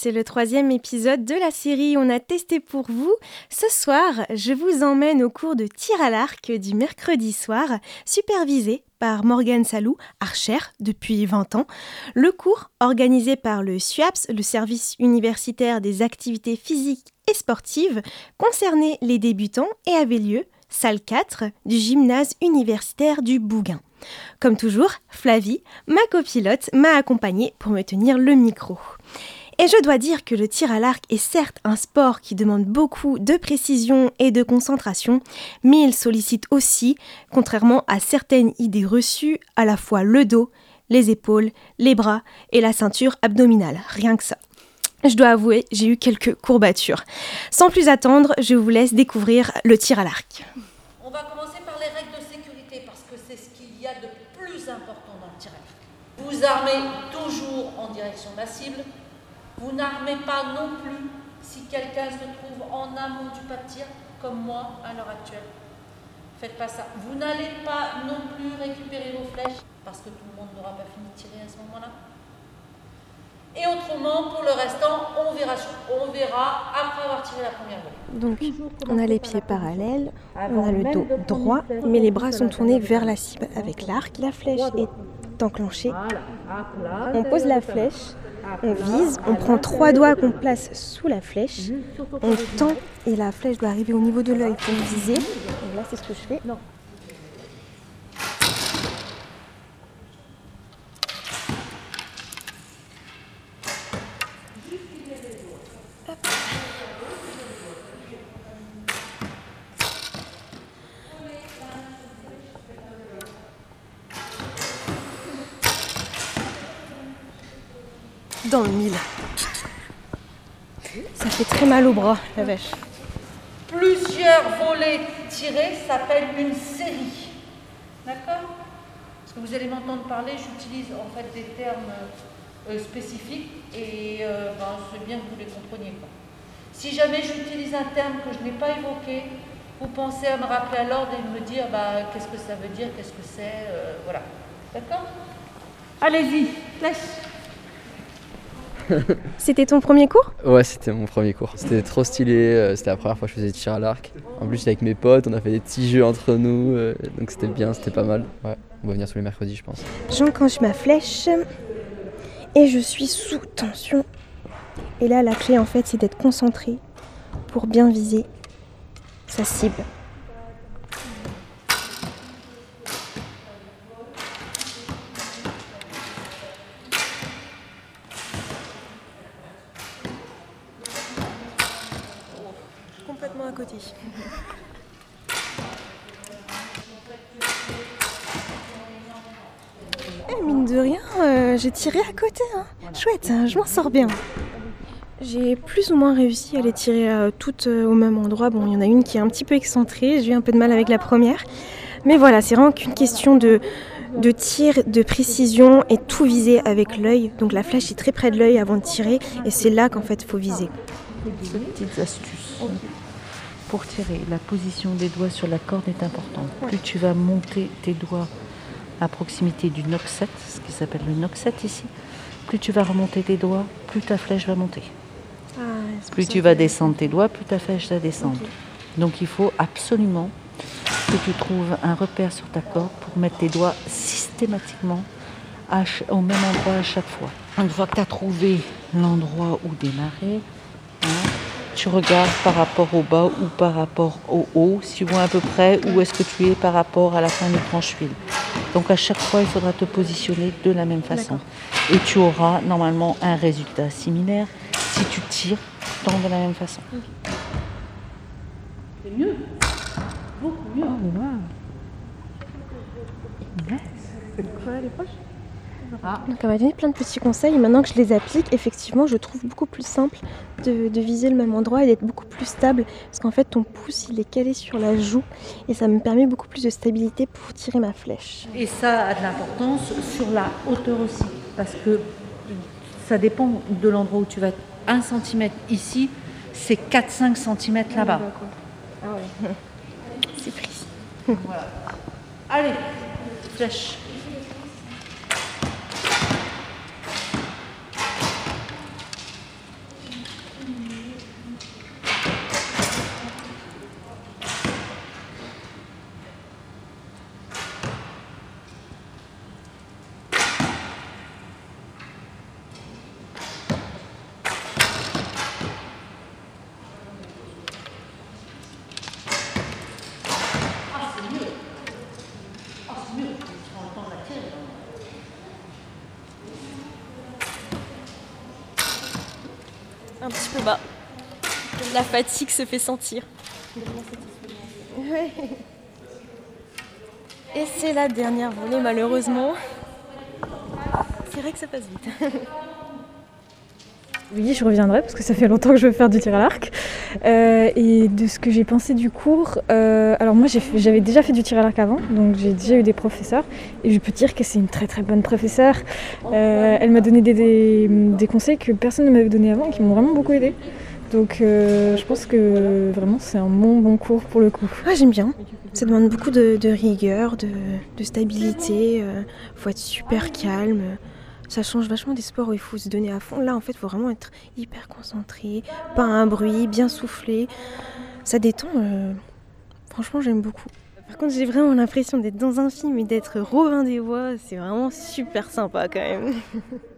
c'est le troisième épisode de la série On a testé pour vous. Ce soir, je vous emmène au cours de tir à l'arc du mercredi soir, supervisé par Morgane Salou, archère depuis 20 ans. Le cours, organisé par le SUAPS, le service universitaire des activités physiques et sportives, concernait les débutants et avait lieu, salle 4, du gymnase universitaire du Bougain. Comme toujours, Flavie, ma copilote, m'a accompagnée pour me tenir le micro. Et je dois dire que le tir à l'arc est certes un sport qui demande beaucoup de précision et de concentration, mais il sollicite aussi, contrairement à certaines idées reçues, à la fois le dos, les épaules, les bras et la ceinture abdominale, rien que ça. Je dois avouer, j'ai eu quelques courbatures. Sans plus attendre, je vous laisse découvrir le tir à l'arc. On va commencer par les règles de sécurité parce que c'est ce qu'il y a de plus important dans le tir à l'arc. Vous armez toujours en direction de la cible. Vous n'armez pas non plus si quelqu'un se trouve en amont du pas de tir, comme moi à l'heure actuelle. Faites pas ça. Vous n'allez pas non plus récupérer vos flèches parce que tout le monde n'aura pas fini de tirer à ce moment-là. Et autrement, pour le restant, on verra, on verra après avoir tiré la première volée. Donc, on a les pieds parallèles, on a le dos droit, mais les bras sont tournés vers la cible avec l'arc. La flèche est enclenchée. On pose la flèche, on vise, on prend trois doigts qu'on place sous la flèche, on tend et la flèche doit arriver au niveau de l'œil pour viser. Et là, c'est ce que je fais. Dans le mille. Ça fait très mal au bras, la vache. Plusieurs volets tirés s'appelle une série. D'accord? Parce que vous allez m'entendre parler, j'utilise en fait des termes euh, spécifiques et euh, ben, c'est bien que vous les compreniez. Si jamais j'utilise un terme que je n'ai pas évoqué, vous pensez à me rappeler à l'ordre et me dire bah, qu'est-ce que ça veut dire, qu'est-ce que c'est, euh, voilà. D'accord? Allez-y, laisse. C'était ton premier cours? Ouais, c'était mon premier cours. C'était trop stylé, euh, c'était la première fois que je faisais tir à l'arc. En plus, avec mes potes, on a fait des petits jeux entre nous, euh, donc c'était bien, c'était pas mal. Ouais, on va venir tous les mercredis, je pense. J'enclenche ma flèche et je suis sous tension. Et là, la clé, en fait, c'est d'être concentré pour bien viser sa cible. Complètement à côté. Eh, mine de rien, euh, j'ai tiré à côté. Hein. Chouette, hein, je m'en sors bien. J'ai plus ou moins réussi à les tirer euh, toutes euh, au même endroit. Bon, il y en a une qui est un petit peu excentrée. J'ai eu un peu de mal avec la première. Mais voilà, c'est vraiment qu'une question de, de tir, de précision et tout viser avec l'œil. Donc la flèche est très près de l'œil avant de tirer. Et c'est là qu'en fait, il faut viser. Petites astuces. Pour tirer, la position des doigts sur la corde est importante. Plus tu vas monter tes doigts à proximité du noxet, ce qui s'appelle le noxet ici, plus tu vas remonter tes doigts, plus ta flèche va monter. Ah, plus tu vas descendre tes doigts, plus ta flèche va descendre. Donc il faut absolument que tu trouves un repère sur ta corde pour mettre tes doigts systématiquement au même endroit à chaque fois. Une fois que tu as trouvé l'endroit où démarrer, tu regardes par rapport au bas ou par rapport au haut, si tu vois à peu près où est-ce que tu es par rapport à la fin du tranche-fil. Donc à chaque fois, il faudra te positionner de la même façon. Et tu auras normalement un résultat similaire si tu tires tant de la même façon. C'est mieux. Beaucoup mieux. Oh, wow. Ah. Donc elle m'a donné plein de petits conseils et maintenant que je les applique, effectivement, je trouve beaucoup plus simple de, de viser le même endroit et d'être beaucoup plus stable parce qu'en fait ton pouce il est calé sur la joue et ça me permet beaucoup plus de stabilité pour tirer ma flèche. Et ça a de l'importance sur la hauteur aussi parce que ça dépend de l'endroit où tu vas être. 1 cm ici, c'est 4-5 cm là-bas. Ah ouais. C'est précis. Voilà. Allez, flèche. Un petit peu bas. La fatigue se fait sentir. Et c'est la dernière volée malheureusement. C'est vrai que ça passe vite. Oui, je reviendrai parce que ça fait longtemps que je veux faire du tir à l'arc. Euh, et de ce que j'ai pensé du cours, euh, alors moi j'avais déjà fait du tir à l'arc avant, donc j'ai déjà eu des professeurs et je peux dire que c'est une très très bonne professeure. Euh, elle m'a donné des, des, conseils que personne ne m'avait donné avant et qui m'ont vraiment beaucoup aidé. Donc je pense que vraiment c'est un bon bon cours pour le coup. J'aime bien. Ça demande beaucoup de, rigueur, de stabilité. Il faut être super calme ça change vachement des sports où il faut se donner à fond. Là, en fait, il faut vraiment être hyper concentré, pas un bruit, bien soufflé. Ça détend. Euh, franchement, j'aime beaucoup. Par contre, j'ai vraiment l'impression d'être dans un film et d'être Robin des Bois. C'est vraiment super sympa quand même.